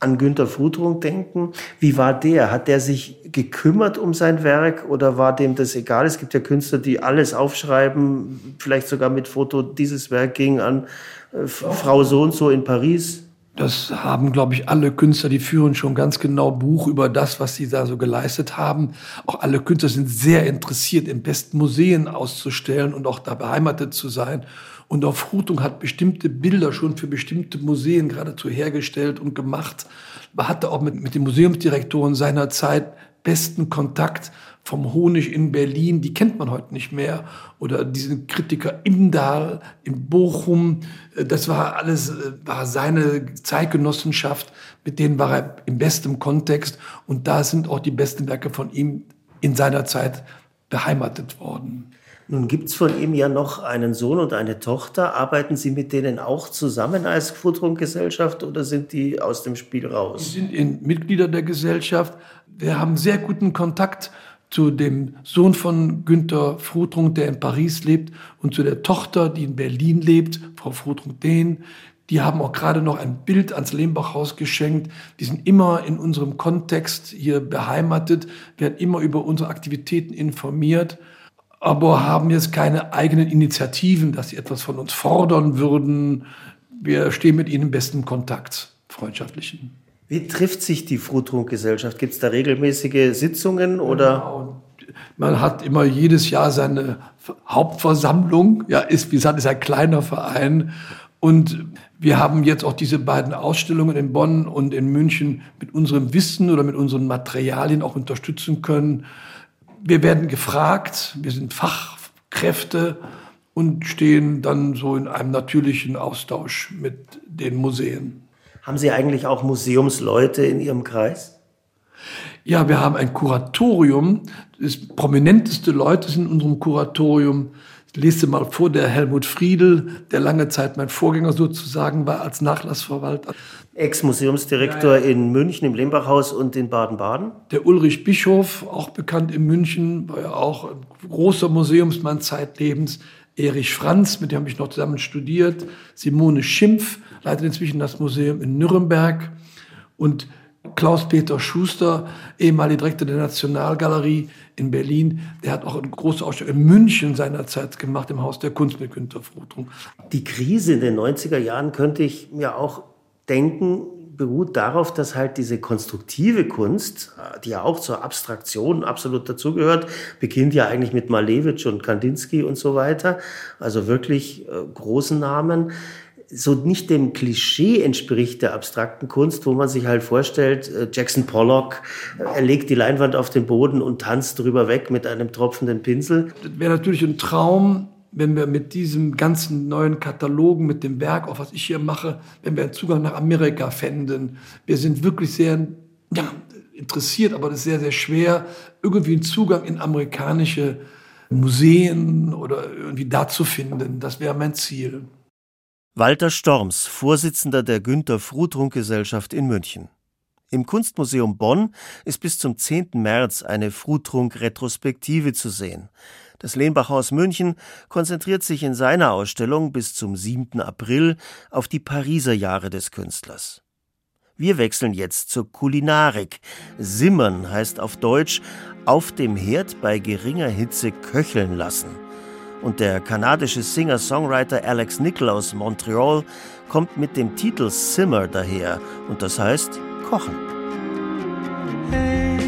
an Günter Frutrung denken. Wie war der? Hat der sich gekümmert um sein Werk oder war dem das egal? Es gibt ja Künstler, die alles aufschreiben, vielleicht sogar mit Foto, dieses Werk ging an äh, Frau so und so in Paris. Das haben, glaube ich, alle Künstler, die führen schon ganz genau Buch über das, was sie da so geleistet haben. Auch alle Künstler sind sehr interessiert, in besten Museen auszustellen und auch da beheimatet zu sein. Und auch Frutung hat bestimmte Bilder schon für bestimmte Museen geradezu hergestellt und gemacht. Man hatte auch mit, mit den Museumsdirektoren seiner Zeit besten Kontakt vom Honig in Berlin, die kennt man heute nicht mehr, oder diesen Kritiker Imdahl in Bochum, das war alles, war seine Zeitgenossenschaft, mit denen war er im besten Kontext. Und da sind auch die besten Werke von ihm in seiner Zeit beheimatet worden. Nun gibt es von ihm ja noch einen Sohn und eine Tochter. Arbeiten Sie mit denen auch zusammen als Futrum-Gesellschaft oder sind die aus dem Spiel raus? Sie sind Mitglieder der Gesellschaft. Wir haben sehr guten Kontakt zu dem Sohn von Günter Frutrung, der in Paris lebt, und zu der Tochter, die in Berlin lebt, Frau Frutrung-Dehn. Die haben auch gerade noch ein Bild ans Lehmbachhaus geschenkt. Die sind immer in unserem Kontext hier beheimatet, werden immer über unsere Aktivitäten informiert aber haben jetzt keine eigenen Initiativen, dass sie etwas von uns fordern würden. Wir stehen mit ihnen im besten Kontakt, freundschaftlichen. Wie trifft sich die Frutrunk-Gesellschaft? Gibt es da regelmäßige Sitzungen oder? Genau. Man hat immer jedes Jahr seine Hauptversammlung. Ja, ist, wie gesagt, ist ein kleiner Verein. Und wir haben jetzt auch diese beiden Ausstellungen in Bonn und in München mit unserem Wissen oder mit unseren Materialien auch unterstützen können wir werden gefragt, wir sind Fachkräfte und stehen dann so in einem natürlichen Austausch mit den Museen. Haben Sie eigentlich auch Museumsleute in Ihrem Kreis? Ja, wir haben ein Kuratorium. Das prominenteste Leute sind in unserem Kuratorium ich lese mal vor, der Helmut Friedel, der lange Zeit mein Vorgänger sozusagen war als Nachlassverwalter. Ex-Museumsdirektor ja, ja. in München im Lembachhaus und in Baden-Baden. Der Ulrich Bischof, auch bekannt in München, war ja auch ein großer Museumsmann zeitlebens. Erich Franz, mit dem habe ich noch zusammen studiert. Simone Schimpf leitet inzwischen das Museum in Nürnberg. Und Klaus-Peter Schuster, ehemaliger Direktor der Nationalgalerie in Berlin, der hat auch eine große Ausstellung in München seinerzeit gemacht, im Haus der Kunst mit Günter Frutung. Die Krise in den 90er Jahren könnte ich mir auch denken, beruht darauf, dass halt diese konstruktive Kunst, die ja auch zur Abstraktion absolut dazugehört, beginnt ja eigentlich mit Malevich und Kandinsky und so weiter, also wirklich äh, großen Namen, so nicht dem Klischee entspricht der abstrakten Kunst, wo man sich halt vorstellt, äh, Jackson Pollock, äh, er legt die Leinwand auf den Boden und tanzt drüber weg mit einem tropfenden Pinsel. Das wäre natürlich ein Traum, wenn wir mit diesem ganzen neuen Katalogen, mit dem Werk, auch was ich hier mache, wenn wir einen Zugang nach Amerika fänden. Wir sind wirklich sehr ja, interessiert, aber das ist sehr, sehr schwer, irgendwie einen Zugang in amerikanische Museen oder irgendwie da zu finden. Das wäre mein Ziel. Walter Storms, Vorsitzender der Günter Frutrunk Gesellschaft in München. Im Kunstmuseum Bonn ist bis zum 10. März eine Frutrunk-Retrospektive zu sehen. Das Lehnbachhaus München konzentriert sich in seiner Ausstellung bis zum 7. April auf die Pariser Jahre des Künstlers. Wir wechseln jetzt zur Kulinarik. Simmern heißt auf Deutsch auf dem Herd bei geringer Hitze köcheln lassen und der kanadische Singer-Songwriter Alex Nickel aus Montreal kommt mit dem Titel Simmer daher und das heißt kochen. Hey,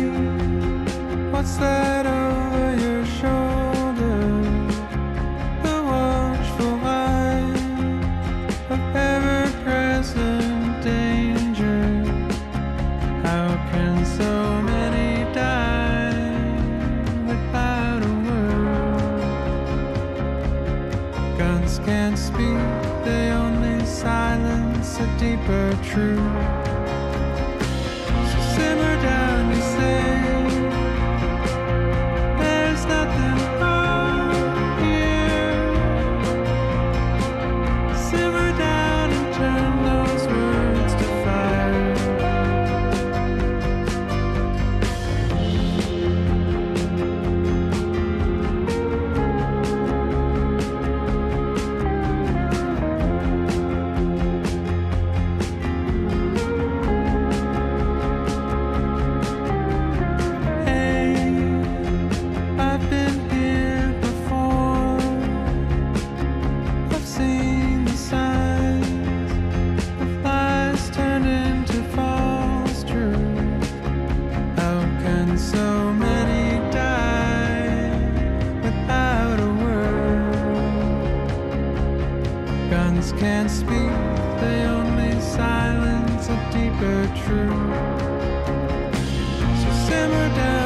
Tongues can't speak, they only silence a deeper truth. So simmer down.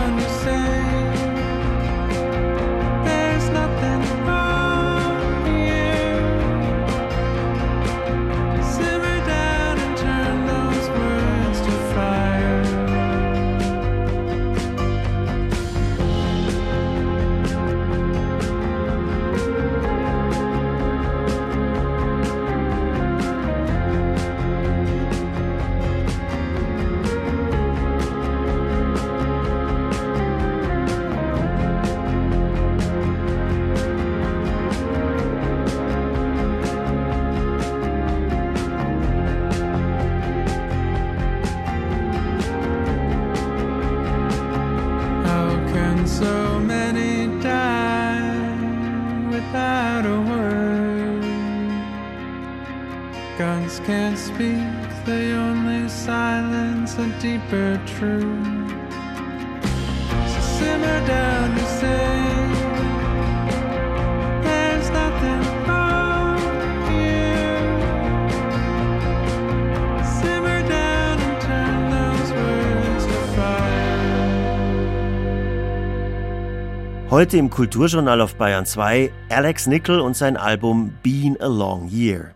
Heute im Kulturjournal auf Bayern 2 Alex Nickel und sein Album Been a Long Year.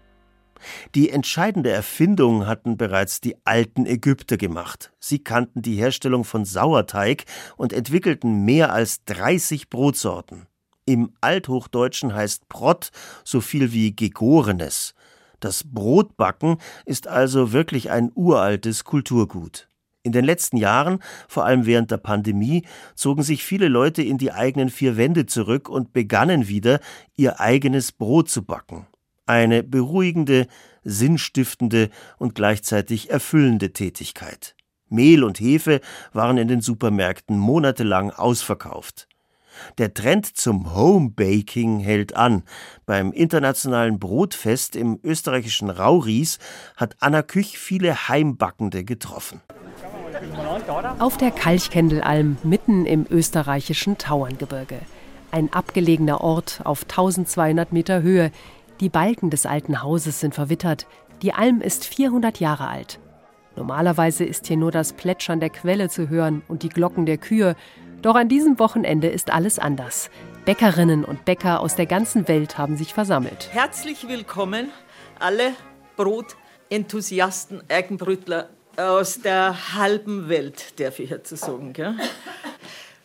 Die entscheidende Erfindung hatten bereits die alten Ägypter gemacht. Sie kannten die Herstellung von Sauerteig und entwickelten mehr als 30 Brotsorten. Im Althochdeutschen heißt Brot so viel wie Gegorenes. Das Brotbacken ist also wirklich ein uraltes Kulturgut. In den letzten Jahren, vor allem während der Pandemie, zogen sich viele Leute in die eigenen vier Wände zurück und begannen wieder, ihr eigenes Brot zu backen. Eine beruhigende, sinnstiftende und gleichzeitig erfüllende Tätigkeit. Mehl und Hefe waren in den Supermärkten monatelang ausverkauft. Der Trend zum Homebaking hält an. Beim internationalen Brotfest im österreichischen Rauries hat Anna Küch viele Heimbackende getroffen. Auf der Kalchkendelalm mitten im österreichischen Tauerngebirge. Ein abgelegener Ort auf 1200 Meter Höhe. Die Balken des alten Hauses sind verwittert. Die Alm ist 400 Jahre alt. Normalerweise ist hier nur das Plätschern der Quelle zu hören und die Glocken der Kühe. Doch an diesem Wochenende ist alles anders. Bäckerinnen und Bäcker aus der ganzen Welt haben sich versammelt. Herzlich willkommen, alle Brotenthusiasten, Eigenbrötler aus der halben Welt, darf ich jetzt sagen. Gell?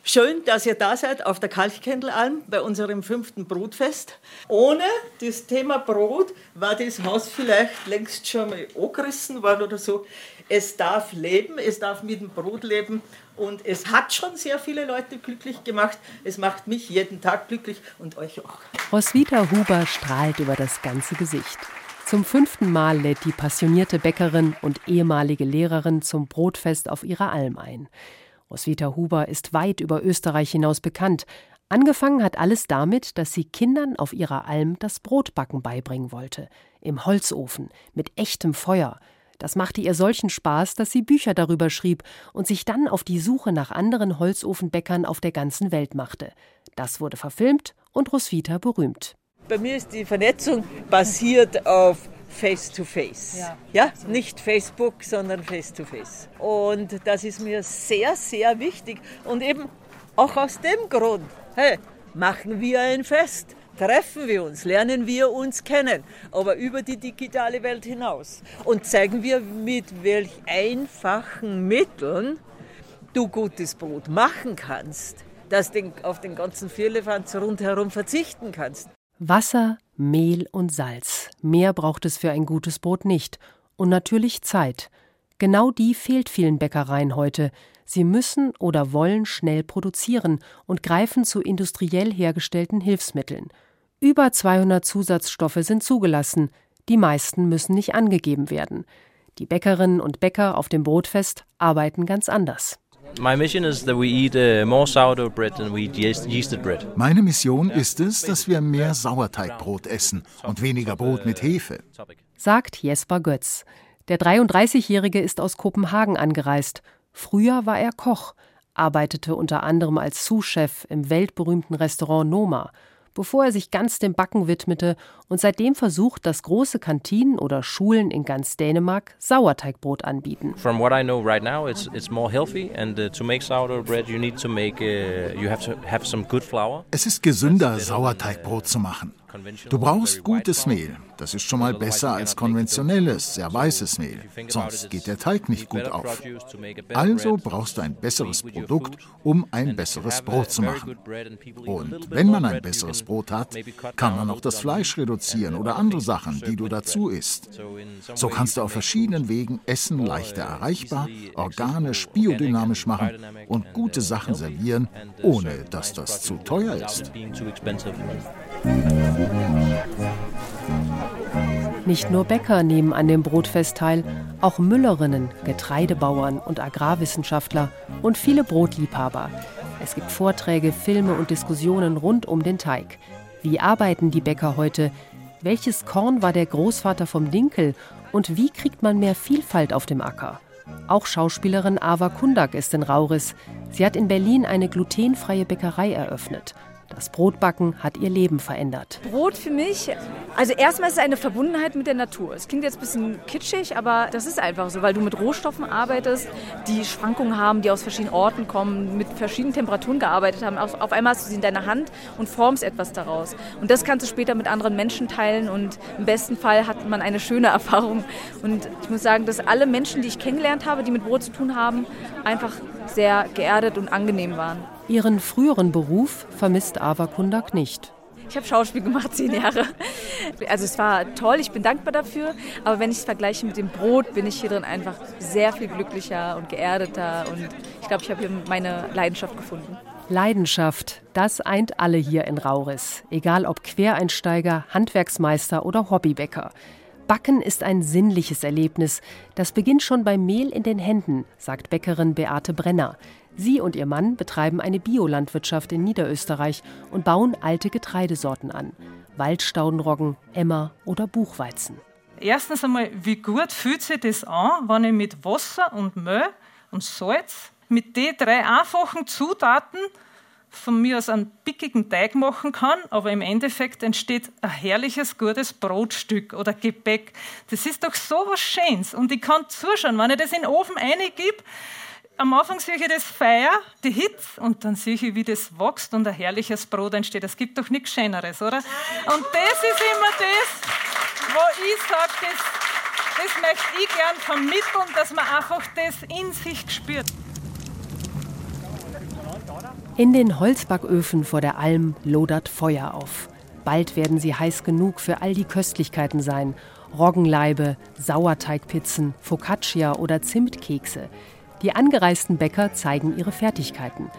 Schön, dass ihr da seid auf der Kalkkendelalm bei unserem fünften Brotfest. Ohne das Thema Brot war das Haus vielleicht längst schon mal angerissen worden oder so. Es darf leben, es darf mit dem Brot leben und es hat schon sehr viele Leute glücklich gemacht. Es macht mich jeden Tag glücklich und euch auch. Roswitha Huber strahlt über das ganze Gesicht. Zum fünften Mal lädt die passionierte Bäckerin und ehemalige Lehrerin zum Brotfest auf ihrer Alm ein. Roswitha Huber ist weit über Österreich hinaus bekannt. Angefangen hat alles damit, dass sie Kindern auf ihrer Alm das Brotbacken beibringen wollte. Im Holzofen, mit echtem Feuer. Das machte ihr solchen Spaß, dass sie Bücher darüber schrieb und sich dann auf die Suche nach anderen Holzofenbäckern auf der ganzen Welt machte. Das wurde verfilmt und Roswitha berühmt. Bei mir ist die Vernetzung basiert auf Face-to-Face. Ja. ja, nicht Facebook, sondern Face-to-Face. Und das ist mir sehr, sehr wichtig. Und eben auch aus dem Grund, hey, machen wir ein Fest. Treffen wir uns, lernen wir uns kennen, aber über die digitale Welt hinaus. Und zeigen wir, mit welch einfachen Mitteln du gutes Brot machen kannst, dass du auf den ganzen Vierlefanz rundherum verzichten kannst. Wasser, Mehl und Salz. Mehr braucht es für ein gutes Brot nicht. Und natürlich Zeit. Genau die fehlt vielen Bäckereien heute. Sie müssen oder wollen schnell produzieren und greifen zu industriell hergestellten Hilfsmitteln. Über 200 Zusatzstoffe sind zugelassen. Die meisten müssen nicht angegeben werden. Die Bäckerinnen und Bäcker auf dem Brotfest arbeiten ganz anders. Meine Mission ist es, dass wir mehr Sauerteigbrot essen und weniger Brot mit Hefe. Sagt Jesper Götz. Der 33-Jährige ist aus Kopenhagen angereist. Früher war er Koch, arbeitete unter anderem als Sous-Chef im weltberühmten Restaurant Noma bevor er sich ganz dem Backen widmete und seitdem versucht, dass große Kantinen oder Schulen in ganz Dänemark Sauerteigbrot anbieten. From what I know right now, it's it's more healthy and uh, to make sourdough bread you need to make uh, you have to have some good flour. Es ist gesünder Sauerteigbrot zu machen. Du brauchst gutes Mehl. Das ist schon mal besser als konventionelles, sehr weißes Mehl. Sonst geht der Teig nicht gut auf. Also brauchst du ein besseres Produkt, um ein besseres Brot zu machen. Und wenn man ein besseres Brot hat, kann man auch das Fleisch reduzieren oder andere Sachen, die du dazu isst. So kannst du auf verschiedenen Wegen Essen leichter erreichbar, organisch, biodynamisch machen und gute Sachen servieren, ohne dass das zu teuer ist. Nicht nur Bäcker nehmen an dem Brotfest teil, auch Müllerinnen, Getreidebauern und Agrarwissenschaftler und viele Brotliebhaber. Es gibt Vorträge, Filme und Diskussionen rund um den Teig. Wie arbeiten die Bäcker heute? Welches Korn war der Großvater vom Dinkel? Und wie kriegt man mehr Vielfalt auf dem Acker? Auch Schauspielerin Ava Kundak ist in Rauris. Sie hat in Berlin eine glutenfreie Bäckerei eröffnet. Das Brotbacken hat ihr Leben verändert. Brot für mich, also erstmal ist es eine Verbundenheit mit der Natur. Es klingt jetzt ein bisschen kitschig, aber das ist einfach so, weil du mit Rohstoffen arbeitest, die Schwankungen haben, die aus verschiedenen Orten kommen, mit verschiedenen Temperaturen gearbeitet haben. Auf, einmal hast du sie in deiner Hand und formst etwas daraus. Und das kannst du später mit anderen Menschen teilen und im besten Fall hat man eine schöne Erfahrung. Und ich muss sagen, dass alle Menschen, die ich kennengelernt habe, die mit Brot zu tun haben, einfach sehr geerdet und angenehm waren. Ihren früheren Beruf vermisst Ava Kundak nicht. Ich habe Schauspiel gemacht, zehn Jahre. Also es war toll, ich bin dankbar dafür. Aber wenn ich es vergleiche mit dem Brot, bin ich hier drin einfach sehr viel glücklicher und geerdeter. Und ich glaube, ich habe hier meine Leidenschaft gefunden. Leidenschaft, das eint alle hier in Rauris. Egal ob Quereinsteiger, Handwerksmeister oder Hobbybäcker. Backen ist ein sinnliches Erlebnis. Das beginnt schon beim Mehl in den Händen, sagt Bäckerin Beate Brenner. Sie und ihr Mann betreiben eine Biolandwirtschaft in Niederösterreich und bauen alte Getreidesorten an. Waldstaudenroggen, Emmer oder Buchweizen. Erstens einmal, wie gut fühlt sich das an, wenn ich mit Wasser und Mehl und Salz mit den drei einfachen Zutaten von mir aus einen pickigen Teig machen kann, aber im Endeffekt entsteht ein herrliches, gutes Brotstück oder Gebäck. Das ist doch so was Schönes. Und ich kann zuschauen, wenn ich das in den Ofen reingebe, am Anfang sehe ich das Feuer, die Hitze, und dann sehe ich, wie das wächst und ein herrliches Brot entsteht. Es gibt doch nichts Schöneres, oder? Und das ist immer das, wo ich sage, das, das möchte ich gern vermitteln, dass man einfach das in sich spürt. In den Holzbacköfen vor der Alm lodert Feuer auf. Bald werden sie heiß genug für all die Köstlichkeiten sein. Roggenleibe, Sauerteigpizzen, Focaccia oder Zimtkekse. Die angereisten Bäcker zeigen ihre Fertigkeiten.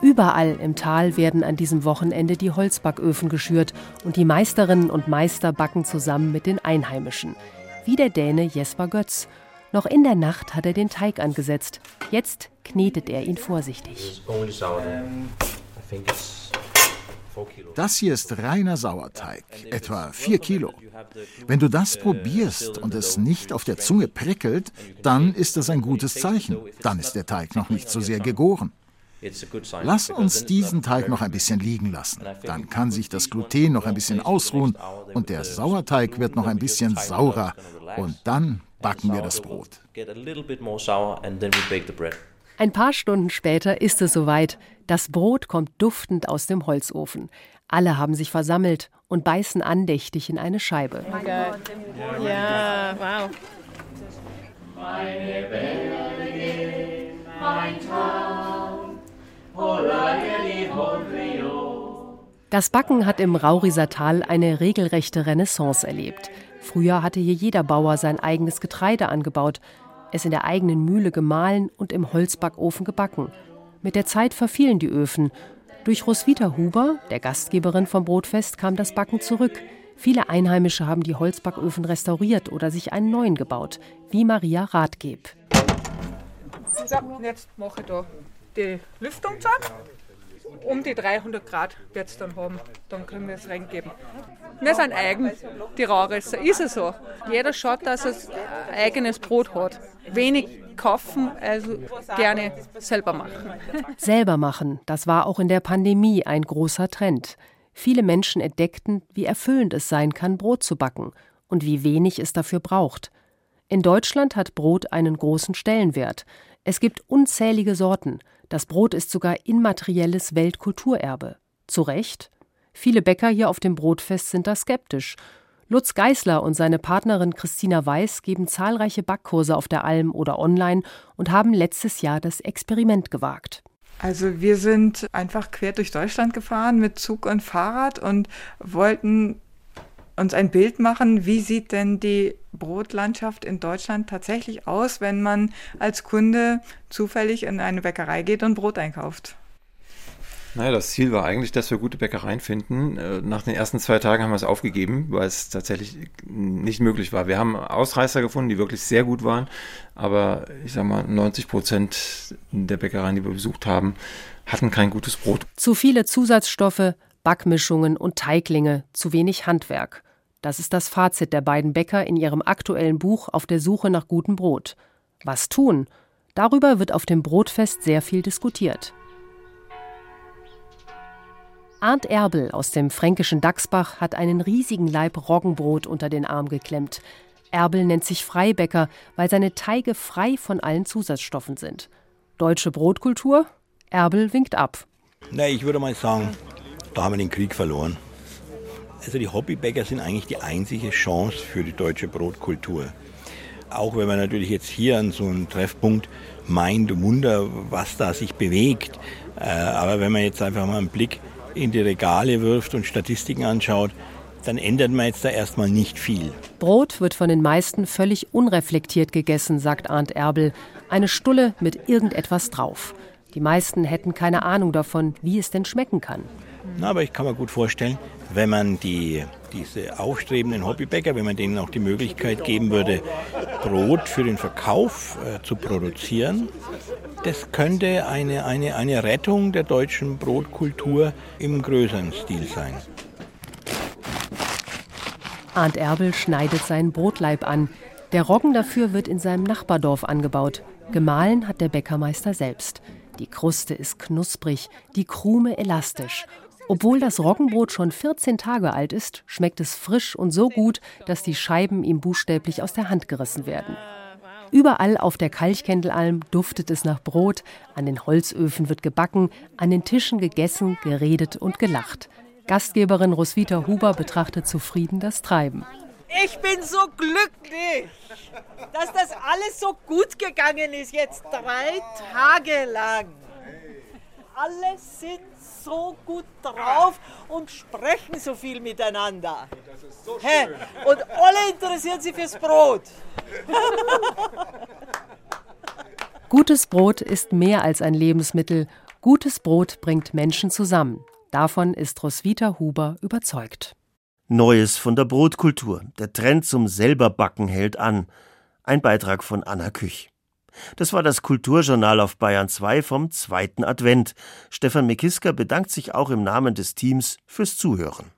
Überall im Tal werden an diesem Wochenende die Holzbacköfen geschürt und die Meisterinnen und Meister backen zusammen mit den Einheimischen. Wie der Däne Jesper Götz. Noch in der Nacht hat er den Teig angesetzt. Jetzt knetet er ihn vorsichtig. Das hier ist reiner Sauerteig, etwa 4 Kilo. Wenn du das probierst und es nicht auf der Zunge prickelt, dann ist das ein gutes Zeichen. Dann ist der Teig noch nicht so sehr gegoren. Lass uns diesen Teig noch ein bisschen liegen lassen. Dann kann sich das Gluten noch ein bisschen ausruhen und der Sauerteig wird noch ein bisschen saurer. Und dann backen wir das Brot. Ein paar Stunden später ist es soweit. Das Brot kommt duftend aus dem Holzofen. Alle haben sich versammelt und beißen andächtig in eine Scheibe. Oh ja, wow. Meine Berge, mein Traum, das Backen hat im Rauriser Tal eine regelrechte Renaissance erlebt. Früher hatte hier jeder Bauer sein eigenes Getreide angebaut, es in der eigenen Mühle gemahlen und im Holzbackofen gebacken. Mit der Zeit verfielen die Öfen. Durch Roswitha Huber, der Gastgeberin vom Brotfest, kam das Backen zurück. Viele Einheimische haben die Holzbacköfen restauriert oder sich einen neuen gebaut, wie Maria Rathgeb. So, jetzt mache ich da die Lüftung zu um die 300 Grad wird es dann haben. Dann können wir es reingeben. Wir sind eigen, die Raurisser. Ist es so. Jeder schaut, dass er eigenes Brot hat. Wenig kaufen, also gerne selber machen. Selber machen, das war auch in der Pandemie ein großer Trend. Viele Menschen entdeckten, wie erfüllend es sein kann, Brot zu backen und wie wenig es dafür braucht. In Deutschland hat Brot einen großen Stellenwert. Es gibt unzählige Sorten. Das Brot ist sogar immaterielles Weltkulturerbe. Zu Recht? Viele Bäcker hier auf dem Brotfest sind da skeptisch. Lutz Geißler und seine Partnerin Christina Weiß geben zahlreiche Backkurse auf der Alm oder online und haben letztes Jahr das Experiment gewagt. Also wir sind einfach quer durch Deutschland gefahren mit Zug und Fahrrad und wollten uns ein Bild machen, wie sieht denn die Brotlandschaft in Deutschland tatsächlich aus, wenn man als Kunde zufällig in eine Bäckerei geht und Brot einkauft. Naja, das Ziel war eigentlich, dass wir gute Bäckereien finden. Äh, nach den ersten zwei Tagen haben wir es aufgegeben, weil es tatsächlich nicht möglich war. Wir haben Ausreißer gefunden, die wirklich sehr gut waren, aber ich sag mal, 90 Prozent der Bäckereien, die wir besucht haben, hatten kein gutes Brot. Zu viele Zusatzstoffe, Backmischungen und Teiglinge, zu wenig Handwerk. Das ist das Fazit der beiden Bäcker in ihrem aktuellen Buch Auf der Suche nach gutem Brot. Was tun? Darüber wird auf dem Brotfest sehr viel diskutiert. Arndt Erbel aus dem fränkischen Dachsbach hat einen riesigen Leib Roggenbrot unter den Arm geklemmt. Erbel nennt sich Freibäcker, weil seine Teige frei von allen Zusatzstoffen sind. Deutsche Brotkultur? Erbel winkt ab. Na, ich würde mal sagen, da haben wir den Krieg verloren. Also die Hobbybäcker sind eigentlich die einzige Chance für die deutsche Brotkultur. Auch wenn man natürlich jetzt hier an so einem Treffpunkt meint, Wunder, was da sich bewegt. Äh, aber wenn man jetzt einfach mal einen Blick in die Regale wirft und Statistiken anschaut, dann ändert man jetzt da erstmal nicht viel. Brot wird von den meisten völlig unreflektiert gegessen, sagt Arndt Erbel. Eine Stulle mit irgendetwas drauf. Die meisten hätten keine Ahnung davon, wie es denn schmecken kann. Na, aber ich kann mir gut vorstellen, wenn man die, diese aufstrebenden Hobbybäcker, wenn man denen auch die Möglichkeit geben würde, Brot für den Verkauf äh, zu produzieren, das könnte eine, eine, eine Rettung der deutschen Brotkultur im größeren Stil sein. Arndt Erbel schneidet seinen Brotleib an. Der Roggen dafür wird in seinem Nachbardorf angebaut. Gemahlen hat der Bäckermeister selbst. Die Kruste ist knusprig, die Krume elastisch. Obwohl das Roggenbrot schon 14 Tage alt ist, schmeckt es frisch und so gut, dass die Scheiben ihm buchstäblich aus der Hand gerissen werden. Überall auf der Kalchkendelalm duftet es nach Brot, an den Holzöfen wird gebacken, an den Tischen gegessen, geredet und gelacht. Gastgeberin Roswitha Huber betrachtet zufrieden das Treiben. Ich bin so glücklich, dass das alles so gut gegangen ist, jetzt drei Tage lang. Alle sind so gut drauf und sprechen so viel miteinander. So hey, und alle interessieren sich fürs Brot. Gutes Brot ist mehr als ein Lebensmittel. Gutes Brot bringt Menschen zusammen. Davon ist Roswitha Huber überzeugt. Neues von der Brotkultur. Der Trend zum Selberbacken hält an. Ein Beitrag von Anna Küch. Das war das Kulturjournal auf Bayern 2 vom zweiten Advent. Stefan Mekiska bedankt sich auch im Namen des Teams fürs Zuhören.